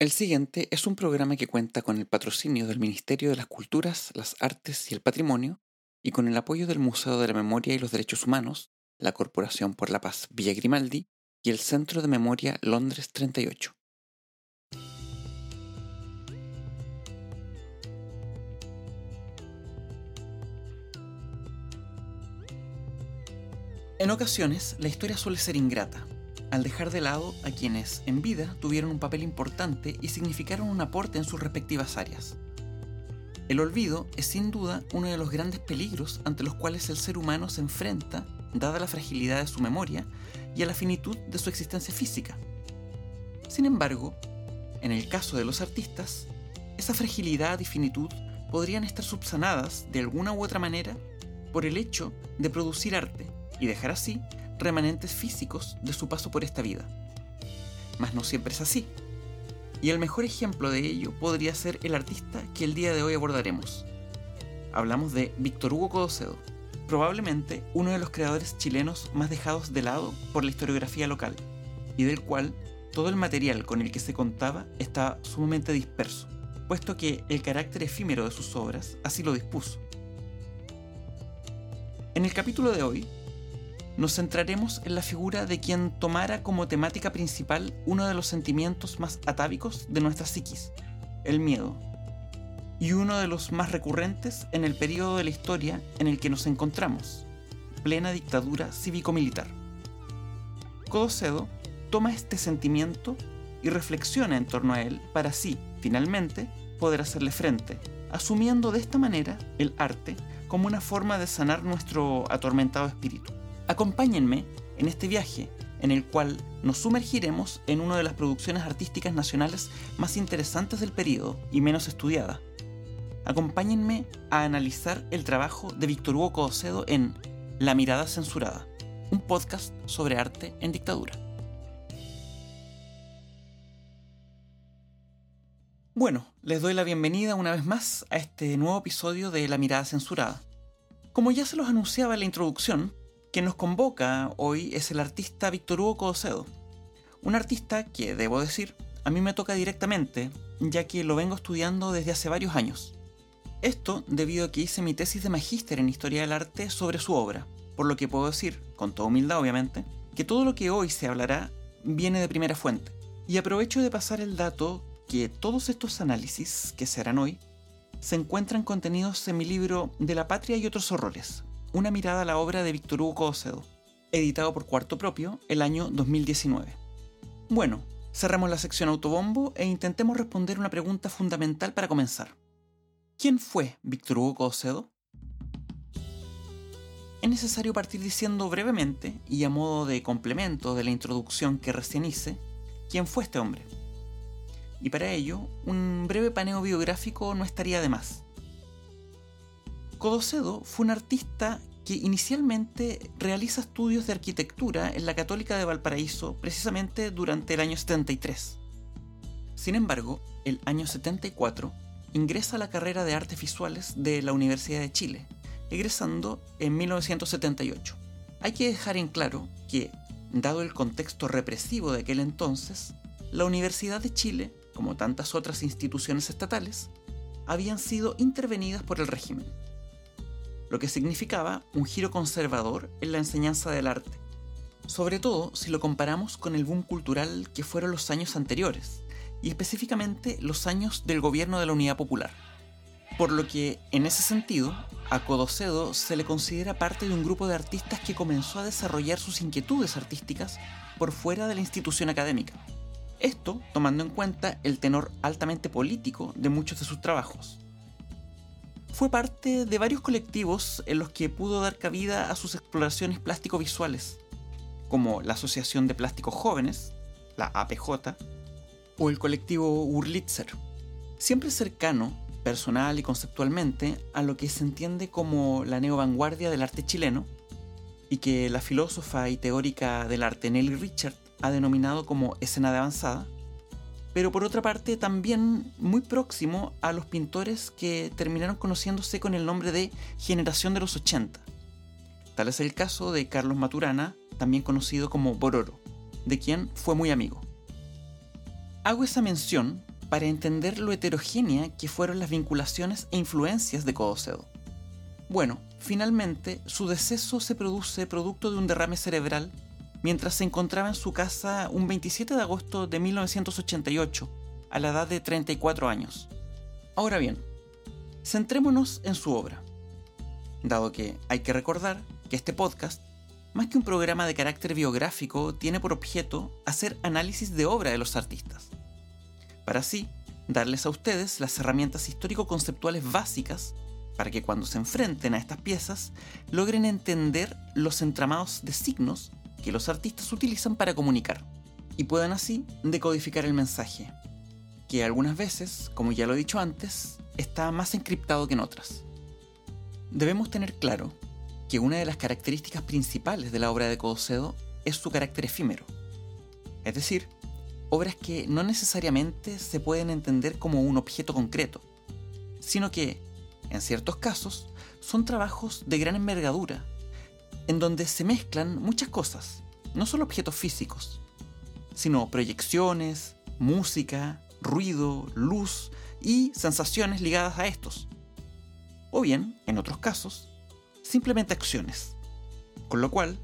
El siguiente es un programa que cuenta con el patrocinio del Ministerio de las Culturas, las Artes y el Patrimonio y con el apoyo del Museo de la Memoria y los Derechos Humanos, la Corporación por la Paz Villa Grimaldi y el Centro de Memoria Londres 38. En ocasiones, la historia suele ser ingrata, al dejar de lado a quienes en vida tuvieron un papel importante y significaron un aporte en sus respectivas áreas. El olvido es sin duda uno de los grandes peligros ante los cuales el ser humano se enfrenta, dada la fragilidad de su memoria y a la finitud de su existencia física. Sin embargo, en el caso de los artistas, esa fragilidad y finitud podrían estar subsanadas de alguna u otra manera por el hecho de producir arte y dejar así remanentes físicos de su paso por esta vida. Mas no siempre es así. Y el mejor ejemplo de ello podría ser el artista que el día de hoy abordaremos. Hablamos de Víctor Hugo Codocedo, probablemente uno de los creadores chilenos más dejados de lado por la historiografía local, y del cual todo el material con el que se contaba está sumamente disperso, puesto que el carácter efímero de sus obras así lo dispuso. En el capítulo de hoy nos centraremos en la figura de quien tomara como temática principal uno de los sentimientos más atávicos de nuestra psiquis, el miedo, y uno de los más recurrentes en el periodo de la historia en el que nos encontramos, plena dictadura cívico-militar. Codocedo toma este sentimiento y reflexiona en torno a él para así, finalmente, poder hacerle frente, asumiendo de esta manera el arte como una forma de sanar nuestro atormentado espíritu. Acompáñenme en este viaje en el cual nos sumergiremos en una de las producciones artísticas nacionales más interesantes del periodo y menos estudiada. Acompáñenme a analizar el trabajo de Víctor Hugo Codocedo en La mirada censurada, un podcast sobre arte en dictadura. Bueno, les doy la bienvenida una vez más a este nuevo episodio de La mirada censurada. Como ya se los anunciaba en la introducción, quien nos convoca hoy es el artista Víctor Hugo Codocedo. Un artista que, debo decir, a mí me toca directamente, ya que lo vengo estudiando desde hace varios años. Esto debido a que hice mi tesis de magíster en Historia del Arte sobre su obra, por lo que puedo decir, con toda humildad obviamente, que todo lo que hoy se hablará viene de primera fuente. Y aprovecho de pasar el dato que todos estos análisis que se harán hoy se encuentran contenidos en mi libro De la Patria y otros horrores, una mirada a la obra de Víctor Hugo Codocedo, editado por Cuarto Propio el año 2019. Bueno, cerremos la sección autobombo e intentemos responder una pregunta fundamental para comenzar. ¿Quién fue Víctor Hugo Codocedo? Es necesario partir diciendo brevemente, y a modo de complemento de la introducción que recién hice, quién fue este hombre. Y para ello, un breve paneo biográfico no estaría de más. Codocedo fue un artista que inicialmente realiza estudios de arquitectura en la Católica de Valparaíso precisamente durante el año 73. Sin embargo, el año 74 ingresa a la carrera de artes visuales de la Universidad de Chile, egresando en 1978. Hay que dejar en claro que, dado el contexto represivo de aquel entonces, la Universidad de Chile, como tantas otras instituciones estatales, habían sido intervenidas por el régimen lo que significaba un giro conservador en la enseñanza del arte, sobre todo si lo comparamos con el boom cultural que fueron los años anteriores, y específicamente los años del gobierno de la Unidad Popular. Por lo que, en ese sentido, a Codocedo se le considera parte de un grupo de artistas que comenzó a desarrollar sus inquietudes artísticas por fuera de la institución académica. Esto tomando en cuenta el tenor altamente político de muchos de sus trabajos fue parte de varios colectivos en los que pudo dar cabida a sus exploraciones plástico-visuales, como la Asociación de Plásticos Jóvenes, la APJ, o el colectivo Urlitzer, siempre cercano, personal y conceptualmente, a lo que se entiende como la neovanguardia del arte chileno, y que la filósofa y teórica del arte Nelly Richard ha denominado como escena de avanzada, pero por otra parte también muy próximo a los pintores que terminaron conociéndose con el nombre de Generación de los 80. Tal es el caso de Carlos Maturana, también conocido como Bororo, de quien fue muy amigo. Hago esa mención para entender lo heterogénea que fueron las vinculaciones e influencias de Codocedo. Bueno, finalmente su deceso se produce producto de un derrame cerebral mientras se encontraba en su casa un 27 de agosto de 1988, a la edad de 34 años. Ahora bien, centrémonos en su obra, dado que hay que recordar que este podcast, más que un programa de carácter biográfico, tiene por objeto hacer análisis de obra de los artistas para así darles a ustedes las herramientas histórico-conceptuales básicas para que cuando se enfrenten a estas piezas logren entender los entramados de signos que los artistas utilizan para comunicar y puedan así decodificar el mensaje, que algunas veces, como ya lo he dicho antes, está más encriptado que en otras. Debemos tener claro que una de las características principales de la obra de Codocedo es su carácter efímero, es decir, obras que no necesariamente se pueden entender como un objeto concreto, sino que, en ciertos casos, son trabajos de gran envergadura, en donde se mezclan muchas cosas, no solo objetos físicos, sino proyecciones, música, ruido, luz y sensaciones ligadas a estos. O bien, en otros casos, simplemente acciones, con lo cual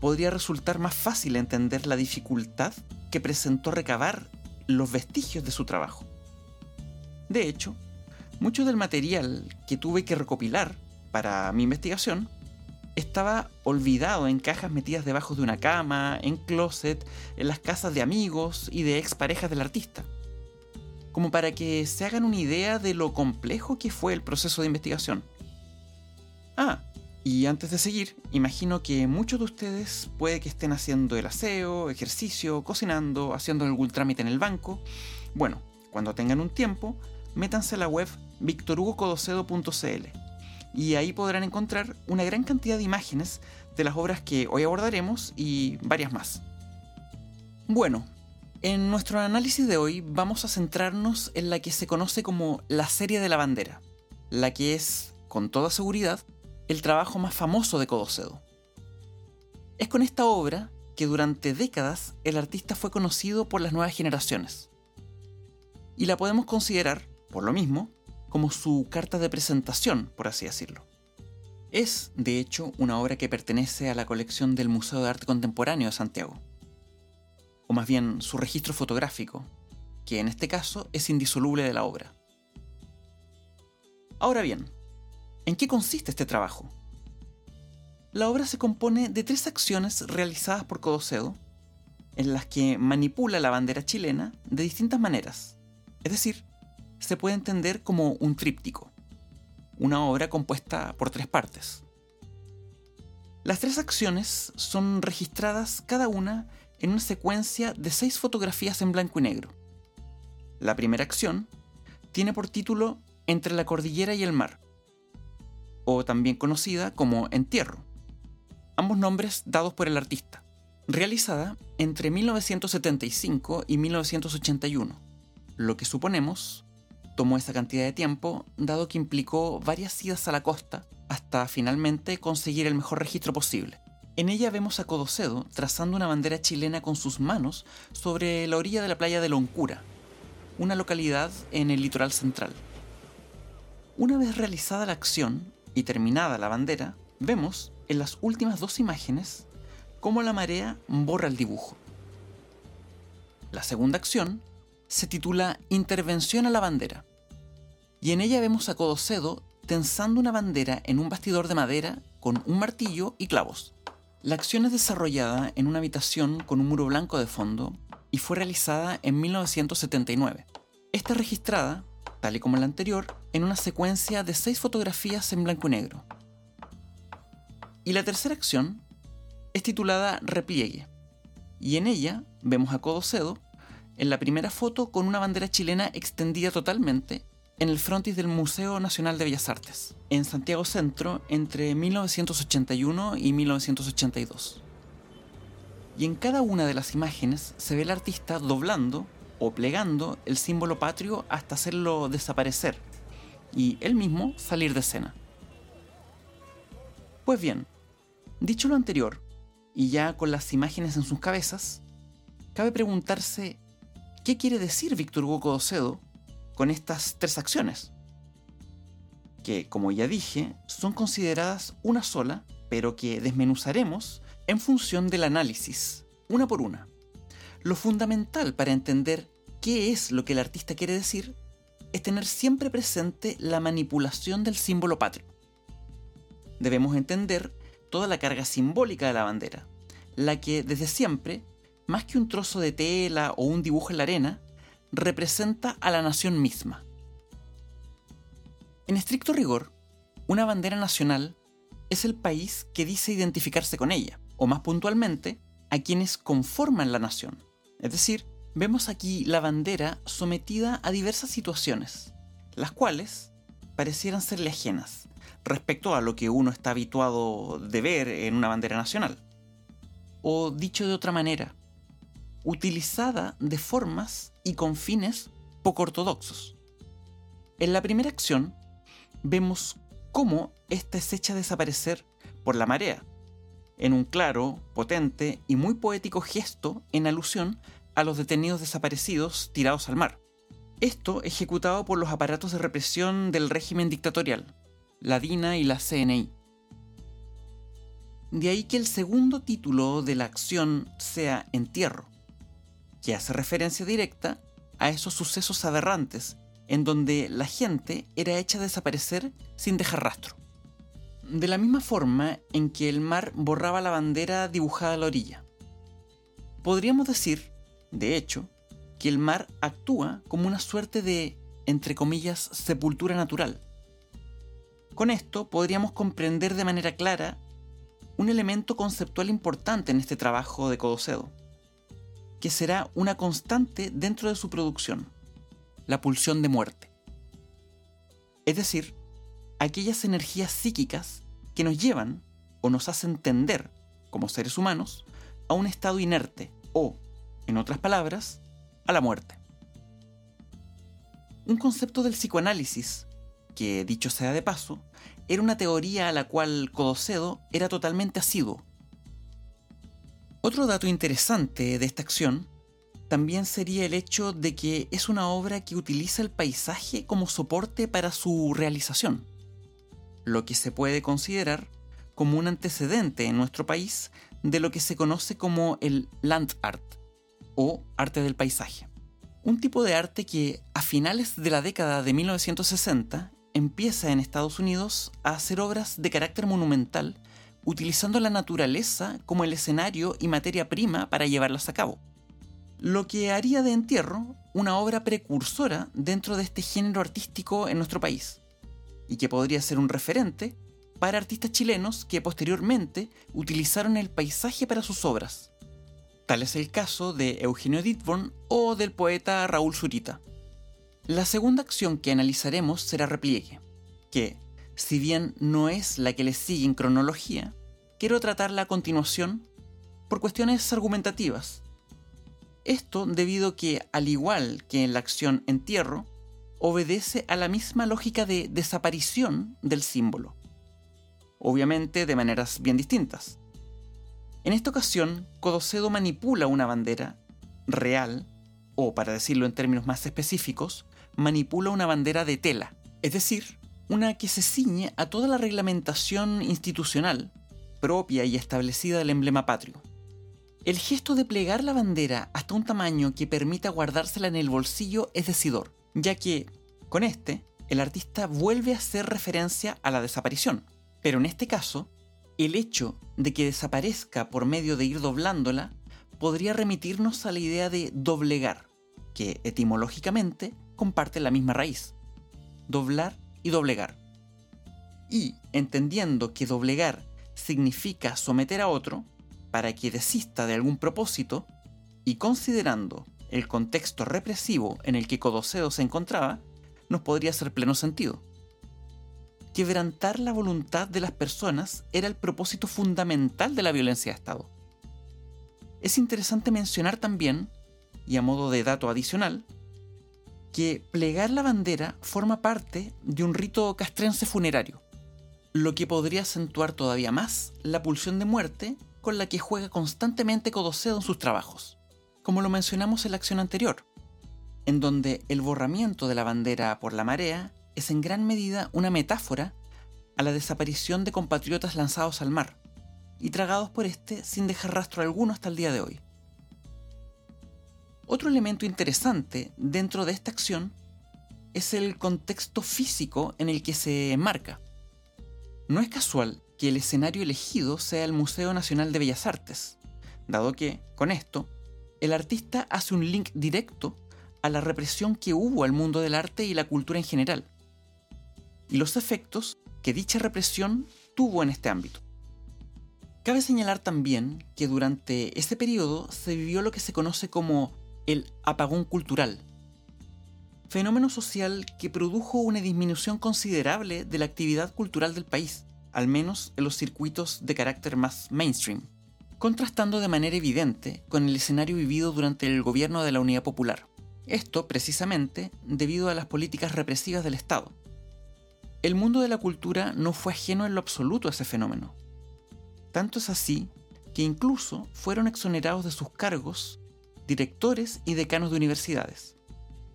podría resultar más fácil entender la dificultad que presentó recabar los vestigios de su trabajo. De hecho, mucho del material que tuve que recopilar para mi investigación estaba olvidado en cajas metidas debajo de una cama, en closet, en las casas de amigos y de exparejas del artista. Como para que se hagan una idea de lo complejo que fue el proceso de investigación. Ah, y antes de seguir, imagino que muchos de ustedes puede que estén haciendo el aseo, ejercicio, cocinando, haciendo algún trámite en el banco. Bueno, cuando tengan un tiempo, métanse a la web victorhugocodocedo.cl y ahí podrán encontrar una gran cantidad de imágenes de las obras que hoy abordaremos y varias más. Bueno, en nuestro análisis de hoy vamos a centrarnos en la que se conoce como la serie de la bandera, la que es, con toda seguridad, el trabajo más famoso de Codocedo. Es con esta obra que durante décadas el artista fue conocido por las nuevas generaciones. Y la podemos considerar, por lo mismo, como su carta de presentación, por así decirlo. Es, de hecho, una obra que pertenece a la colección del Museo de Arte Contemporáneo de Santiago. O más bien su registro fotográfico, que en este caso es indisoluble de la obra. Ahora bien, ¿En qué consiste este trabajo? La obra se compone de tres acciones realizadas por Codocedo, en las que manipula la bandera chilena de distintas maneras. Es decir, se puede entender como un tríptico, una obra compuesta por tres partes. Las tres acciones son registradas cada una en una secuencia de seis fotografías en blanco y negro. La primera acción tiene por título Entre la cordillera y el mar, o también conocida como Entierro, ambos nombres dados por el artista, realizada entre 1975 y 1981, lo que suponemos tomó esa cantidad de tiempo dado que implicó varias idas a la costa hasta finalmente conseguir el mejor registro posible. En ella vemos a Codocedo trazando una bandera chilena con sus manos sobre la orilla de la playa de Loncura, una localidad en el litoral central. Una vez realizada la acción, y terminada la bandera, vemos en las últimas dos imágenes cómo la marea borra el dibujo. La segunda acción se titula Intervención a la bandera, y en ella vemos a Codocedo tensando una bandera en un bastidor de madera con un martillo y clavos. La acción es desarrollada en una habitación con un muro blanco de fondo y fue realizada en 1979. Está registrada tal y como la anterior, en una secuencia de seis fotografías en blanco y negro. Y la tercera acción es titulada Repliegue, y en ella vemos a Codocedo en la primera foto con una bandera chilena extendida totalmente en el frontis del Museo Nacional de Bellas Artes, en Santiago Centro entre 1981 y 1982. Y en cada una de las imágenes se ve el artista doblando o plegando el símbolo patrio hasta hacerlo desaparecer y él mismo salir de escena. Pues bien, dicho lo anterior, y ya con las imágenes en sus cabezas, cabe preguntarse ¿Qué quiere decir Víctor Hugo Codocedo con estas tres acciones? Que, como ya dije, son consideradas una sola, pero que desmenuzaremos en función del análisis, una por una. Lo fundamental para entender qué es lo que el artista quiere decir es tener siempre presente la manipulación del símbolo patrio. Debemos entender toda la carga simbólica de la bandera, la que desde siempre, más que un trozo de tela o un dibujo en la arena, representa a la nación misma. En estricto rigor, una bandera nacional es el país que dice identificarse con ella, o más puntualmente, a quienes conforman la nación. Es decir, vemos aquí la bandera sometida a diversas situaciones, las cuales parecieran serle ajenas respecto a lo que uno está habituado de ver en una bandera nacional. O dicho de otra manera, utilizada de formas y con fines poco ortodoxos. En la primera acción, vemos cómo ésta es hecha desaparecer por la marea, en un claro, potente y muy poético gesto en alusión a los detenidos desaparecidos tirados al mar. Esto ejecutado por los aparatos de represión del régimen dictatorial, la DINA y la CNI. De ahí que el segundo título de la acción sea Entierro, que hace referencia directa a esos sucesos aberrantes en donde la gente era hecha desaparecer sin dejar rastro. De la misma forma en que el mar borraba la bandera dibujada a la orilla. Podríamos decir, de hecho, que el mar actúa como una suerte de, entre comillas, sepultura natural, con esto podríamos comprender de manera clara un elemento conceptual importante en este trabajo de Codocedo, que será una constante dentro de su producción, la pulsión de muerte. Es decir, aquellas energías psíquicas que nos llevan o nos hacen tender, como seres humanos, a un estado inerte o, en otras palabras, a la muerte. Un concepto del psicoanálisis que, dicho sea de paso, era una teoría a la cual Codocedo era totalmente asiduo. Otro dato interesante de esta acción también sería el hecho de que es una obra que utiliza el paisaje como soporte para su realización, lo que se puede considerar como un antecedente en nuestro país de lo que se conoce como el land art o arte del paisaje. Un tipo de arte que a finales de la década de 1960 empieza en Estados Unidos a hacer obras de carácter monumental, utilizando la naturaleza como el escenario y materia prima para llevarlas a cabo. Lo que haría de Entierro una obra precursora dentro de este género artístico en nuestro país, y que podría ser un referente para artistas chilenos que posteriormente utilizaron el paisaje para sus obras. Tal es el caso de Eugenio Ditborn o del poeta Raúl Zurita. La segunda acción que analizaremos será repliegue, que, si bien no es la que le sigue en cronología, quiero tratarla a continuación por cuestiones argumentativas. Esto debido a que, al igual que en la acción entierro, obedece a la misma lógica de desaparición del símbolo, obviamente de maneras bien distintas. En esta ocasión, Codocedo manipula una bandera real, o para decirlo en términos más específicos, manipula una bandera de tela, es decir, una que se ciñe a toda la reglamentación institucional propia y establecida del emblema patrio. El gesto de plegar la bandera hasta un tamaño que permita guardársela en el bolsillo es decidor, ya que, con este, el artista vuelve a hacer referencia a la desaparición. Pero en este caso, el hecho de que desaparezca por medio de ir doblándola podría remitirnos a la idea de doblegar, que etimológicamente comparten la misma raíz, doblar y doblegar. Y entendiendo que doblegar significa someter a otro para que desista de algún propósito, y considerando el contexto represivo en el que Codocedo se encontraba, nos podría hacer pleno sentido. Quebrantar la voluntad de las personas era el propósito fundamental de la violencia de Estado. Es interesante mencionar también, y a modo de dato adicional, que plegar la bandera forma parte de un rito castrense funerario, lo que podría acentuar todavía más la pulsión de muerte con la que juega constantemente Codocedo en sus trabajos. Como lo mencionamos en la acción anterior, en donde el borramiento de la bandera por la marea es en gran medida una metáfora a la desaparición de compatriotas lanzados al mar y tragados por este sin dejar rastro alguno hasta el día de hoy. Otro elemento interesante dentro de esta acción es el contexto físico en el que se enmarca. No es casual que el escenario elegido sea el Museo Nacional de Bellas Artes, dado que, con esto, el artista hace un link directo a la represión que hubo al mundo del arte y la cultura en general, y los efectos que dicha represión tuvo en este ámbito. Cabe señalar también que durante ese periodo se vivió lo que se conoce como el apagón cultural, fenómeno social que produjo una disminución considerable de la actividad cultural del país, al menos en los circuitos de carácter más mainstream, contrastando de manera evidente con el escenario vivido durante el gobierno de la Unidad Popular. Esto precisamente debido a las políticas represivas del Estado. El mundo de la cultura no fue ajeno en lo absoluto a ese fenómeno, tanto es así que incluso fueron exonerados de sus cargos directores y decanos de universidades,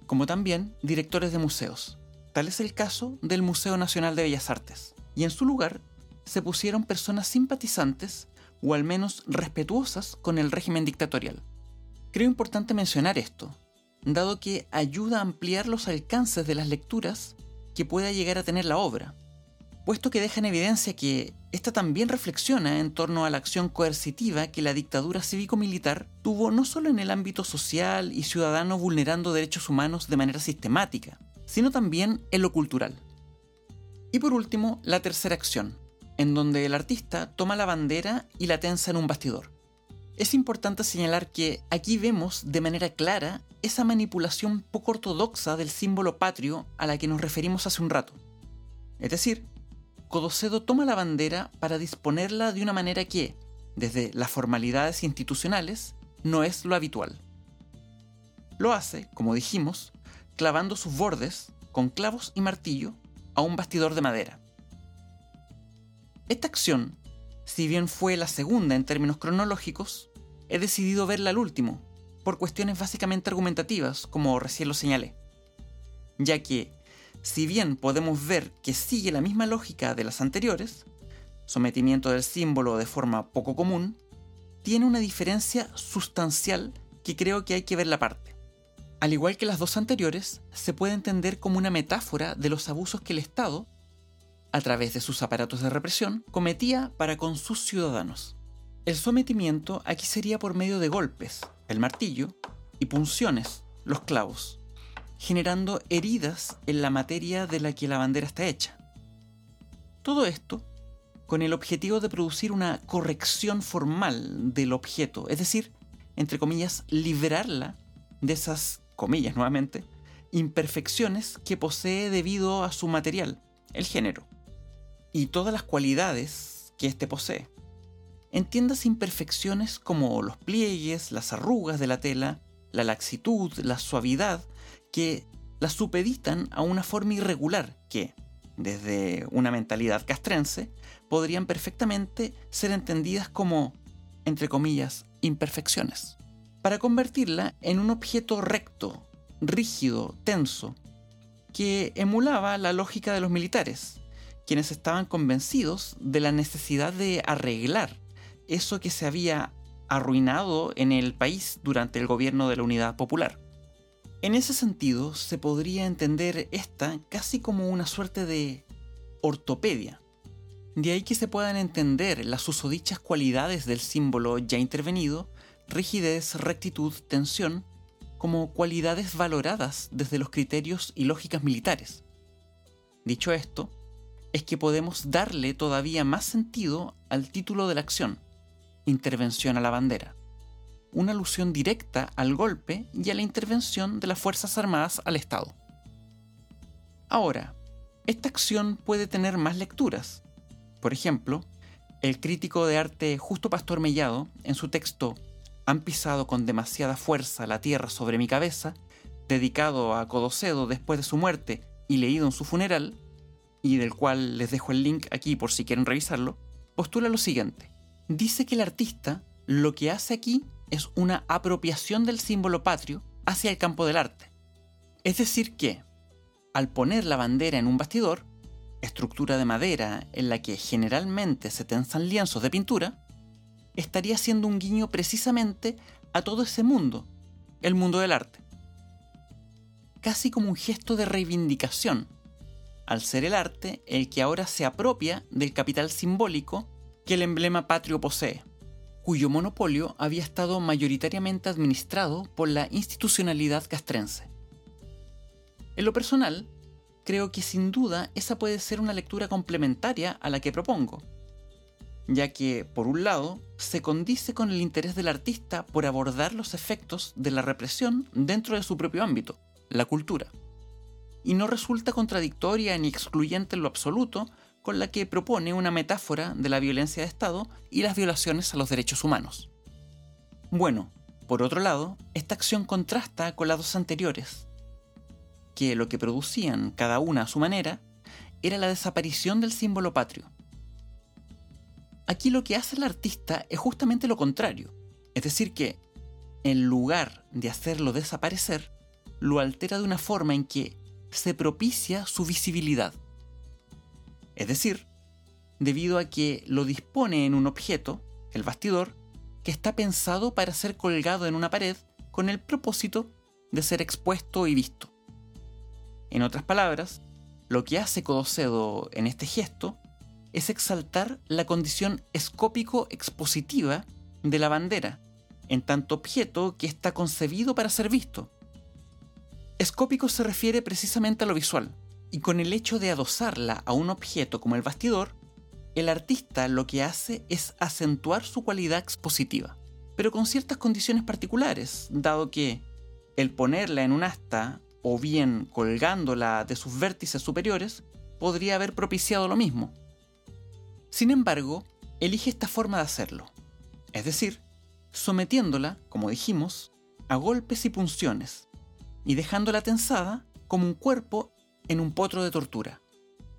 como también directores de museos. Tal es el caso del Museo Nacional de Bellas Artes. Y en su lugar se pusieron personas simpatizantes o al menos respetuosas con el régimen dictatorial. Creo importante mencionar esto, dado que ayuda a ampliar los alcances de las lecturas que pueda llegar a tener la obra, puesto que deja en evidencia que esta también reflexiona en torno a la acción coercitiva que la dictadura cívico-militar tuvo no solo en el ámbito social y ciudadano vulnerando derechos humanos de manera sistemática, sino también en lo cultural. Y por último, la tercera acción, en donde el artista toma la bandera y la tensa en un bastidor. Es importante señalar que aquí vemos de manera clara esa manipulación poco ortodoxa del símbolo patrio a la que nos referimos hace un rato. Es decir, Codocedo toma la bandera para disponerla de una manera que, desde las formalidades institucionales, no es lo habitual. Lo hace, como dijimos, clavando sus bordes, con clavos y martillo, a un bastidor de madera. Esta acción, si bien fue la segunda en términos cronológicos, he decidido verla al último, por cuestiones básicamente argumentativas, como recién lo señalé, ya que si bien podemos ver que sigue la misma lógica de las anteriores, sometimiento del símbolo de forma poco común, tiene una diferencia sustancial que creo que hay que ver la parte. Al igual que las dos anteriores, se puede entender como una metáfora de los abusos que el Estado, a través de sus aparatos de represión, cometía para con sus ciudadanos. El sometimiento aquí sería por medio de golpes, el martillo, y punciones, los clavos generando heridas en la materia de la que la bandera está hecha. Todo esto con el objetivo de producir una corrección formal del objeto, es decir, entre comillas, liberarla de esas, comillas nuevamente, imperfecciones que posee debido a su material, el género, y todas las cualidades que éste posee. Entiendas imperfecciones como los pliegues, las arrugas de la tela, la laxitud, la suavidad que la supeditan a una forma irregular que, desde una mentalidad castrense, podrían perfectamente ser entendidas como, entre comillas, imperfecciones, para convertirla en un objeto recto, rígido, tenso, que emulaba la lógica de los militares, quienes estaban convencidos de la necesidad de arreglar eso que se había arruinado en el país durante el gobierno de la Unidad Popular. En ese sentido, se podría entender esta casi como una suerte de ortopedia. De ahí que se puedan entender las usodichas cualidades del símbolo ya intervenido, rigidez, rectitud, tensión, como cualidades valoradas desde los criterios y lógicas militares. Dicho esto, es que podemos darle todavía más sentido al título de la acción, intervención a la bandera una alusión directa al golpe y a la intervención de las Fuerzas Armadas al Estado. Ahora, esta acción puede tener más lecturas. Por ejemplo, el crítico de arte Justo Pastor Mellado, en su texto Han pisado con demasiada fuerza la tierra sobre mi cabeza, dedicado a Codocedo después de su muerte y leído en su funeral, y del cual les dejo el link aquí por si quieren revisarlo, postula lo siguiente. Dice que el artista lo que hace aquí es una apropiación del símbolo patrio hacia el campo del arte, Es decir que, al poner la bandera en un bastidor, estructura de madera en la que generalmente se tensan lienzos de pintura, estaría haciendo un guiño precisamente a todo ese mundo, el mundo del arte. Casi como un gesto de reivindicación, al ser el arte el que ahora se apropia del capital simbólico que el emblema patrio posee, cuyo monopolio había estado mayoritariamente administrado por la institucionalidad castrense. En lo personal, creo que sin duda esa puede ser una lectura complementaria a la que propongo, ya que, por un lado, se condice con el interés del artista por abordar los efectos de la represión dentro de su propio ámbito, la cultura, y no resulta contradictoria ni excluyente en lo absoluto con la que propone una metáfora de la violencia de Estado y las violaciones a los derechos humanos. Bueno, por otro lado, esta acción contrasta con las dos anteriores, que lo que producían cada una a su manera era la desaparición del símbolo patrio. Aquí lo que hace el artista es justamente lo contrario, es decir que, en lugar de hacerlo desaparecer, lo altera de una forma en que se propicia su visibilidad. Es decir, debido a que lo dispone en un objeto, el bastidor, que está pensado para ser colgado en una pared con el propósito de ser expuesto y visto. En otras palabras, lo que hace Codocedo en este gesto es exaltar la condición escópico-expositiva de la bandera, en tanto objeto que está concebido para ser visto. Escópico se refiere precisamente a lo visual, y con el hecho de adosarla a un objeto como el bastidor, el artista lo que hace es acentuar su cualidad expositiva, pero con ciertas condiciones particulares, dado que el ponerla en un asta o bien colgándola de sus vértices superiores, podría haber propiciado lo mismo. Sin embargo, elige esta forma de hacerlo, es decir, sometiéndola, como dijimos, a golpes y punciones, y dejándola tensada como un cuerpo en un potro de tortura,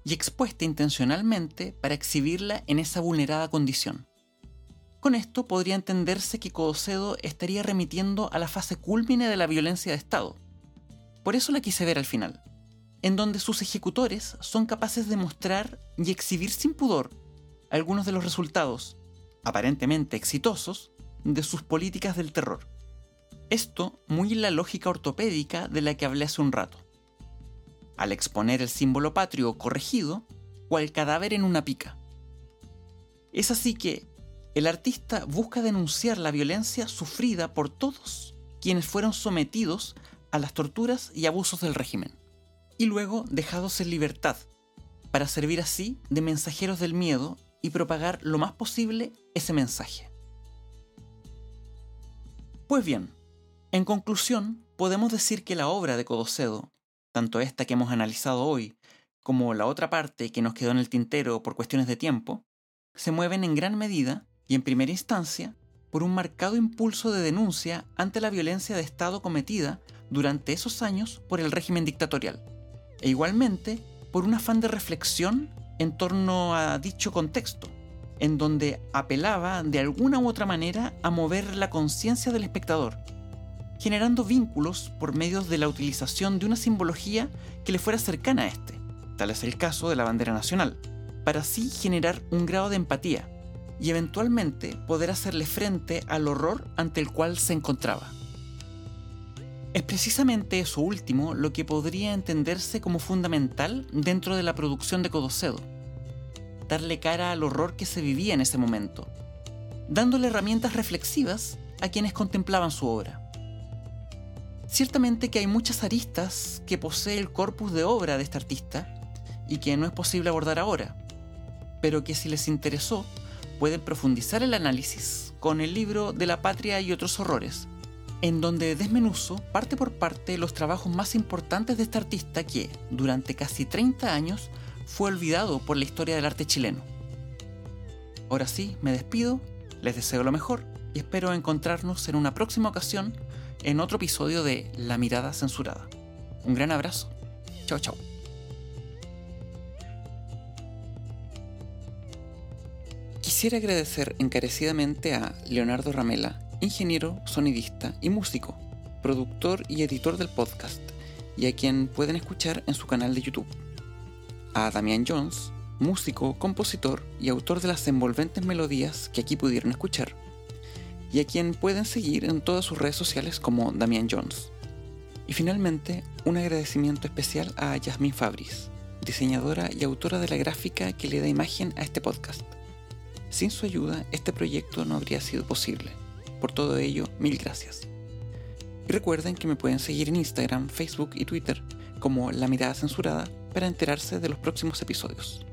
y expuesta intencionalmente para exhibirla en esa vulnerada condición. Con esto podría entenderse que Codocedo estaría remitiendo a la fase cúlmine de la violencia de Estado, por eso la quise ver al final, en donde sus ejecutores son capaces de mostrar y exhibir sin pudor algunos de los resultados, aparentemente exitosos, de sus políticas del terror. Esto muy en la lógica ortopédica de la que hablé hace un rato. Al exponer el símbolo patrio corregido, cual cadáver en una pica. Es así que el artista busca denunciar la violencia sufrida por todos quienes fueron sometidos a las torturas y abusos del régimen, y luego dejados en libertad, para servir así de mensajeros del miedo y propagar lo más posible ese mensaje. Pues bien, en conclusión, podemos decir que la obra de Codocedo, tanto esta que hemos analizado hoy, como la otra parte que nos quedó en el tintero por cuestiones de tiempo, se mueven en gran medida y en primera instancia por un marcado impulso de denuncia ante la violencia de Estado cometida durante esos años por el régimen dictatorial, e igualmente por un afán de reflexión en torno a dicho contexto, en donde apelaba de alguna u otra manera a mover la conciencia del espectador, generando vínculos por medio de la utilización de una simbología que le fuera cercana a este, tal es el caso de la bandera nacional, para así generar un grado de empatía y eventualmente poder hacerle frente al horror ante el cual se encontraba. Es precisamente eso último lo que podría entenderse como fundamental dentro de la producción de Codocedo. Darle cara al horror que se vivía en ese momento, dándole herramientas reflexivas a quienes contemplaban su obra. Ciertamente que hay muchas aristas que posee el corpus de obra de este artista y que no es posible abordar ahora, pero que si les interesó pueden profundizar el análisis con el libro De la Patria y otros horrores, en donde desmenuzo parte por parte los trabajos más importantes de este artista que, durante casi 30 años, fue olvidado por la historia del arte chileno. Ahora sí, me despido, les deseo lo mejor y espero encontrarnos en una próxima ocasión en otro episodio de La mirada censurada. Un gran abrazo. Chao, chao. Quisiera agradecer encarecidamente a Leonardo Ramela ingeniero, sonidista y músico, productor y editor del podcast, y a quien pueden escuchar en su canal de YouTube. A Damian Jones, músico, compositor y autor de las envolventes melodías que aquí pudieron escuchar, y a quien pueden seguir en todas sus redes sociales como Damian Jones. Y finalmente, un agradecimiento especial a Yasmin Fabris, diseñadora y autora de la gráfica que le da imagen a este podcast. Sin su ayuda, este proyecto no habría sido posible. Por todo ello, mil gracias. Y recuerden que me pueden seguir en Instagram, Facebook y Twitter como La Mirada Censurada para enterarse de los próximos episodios.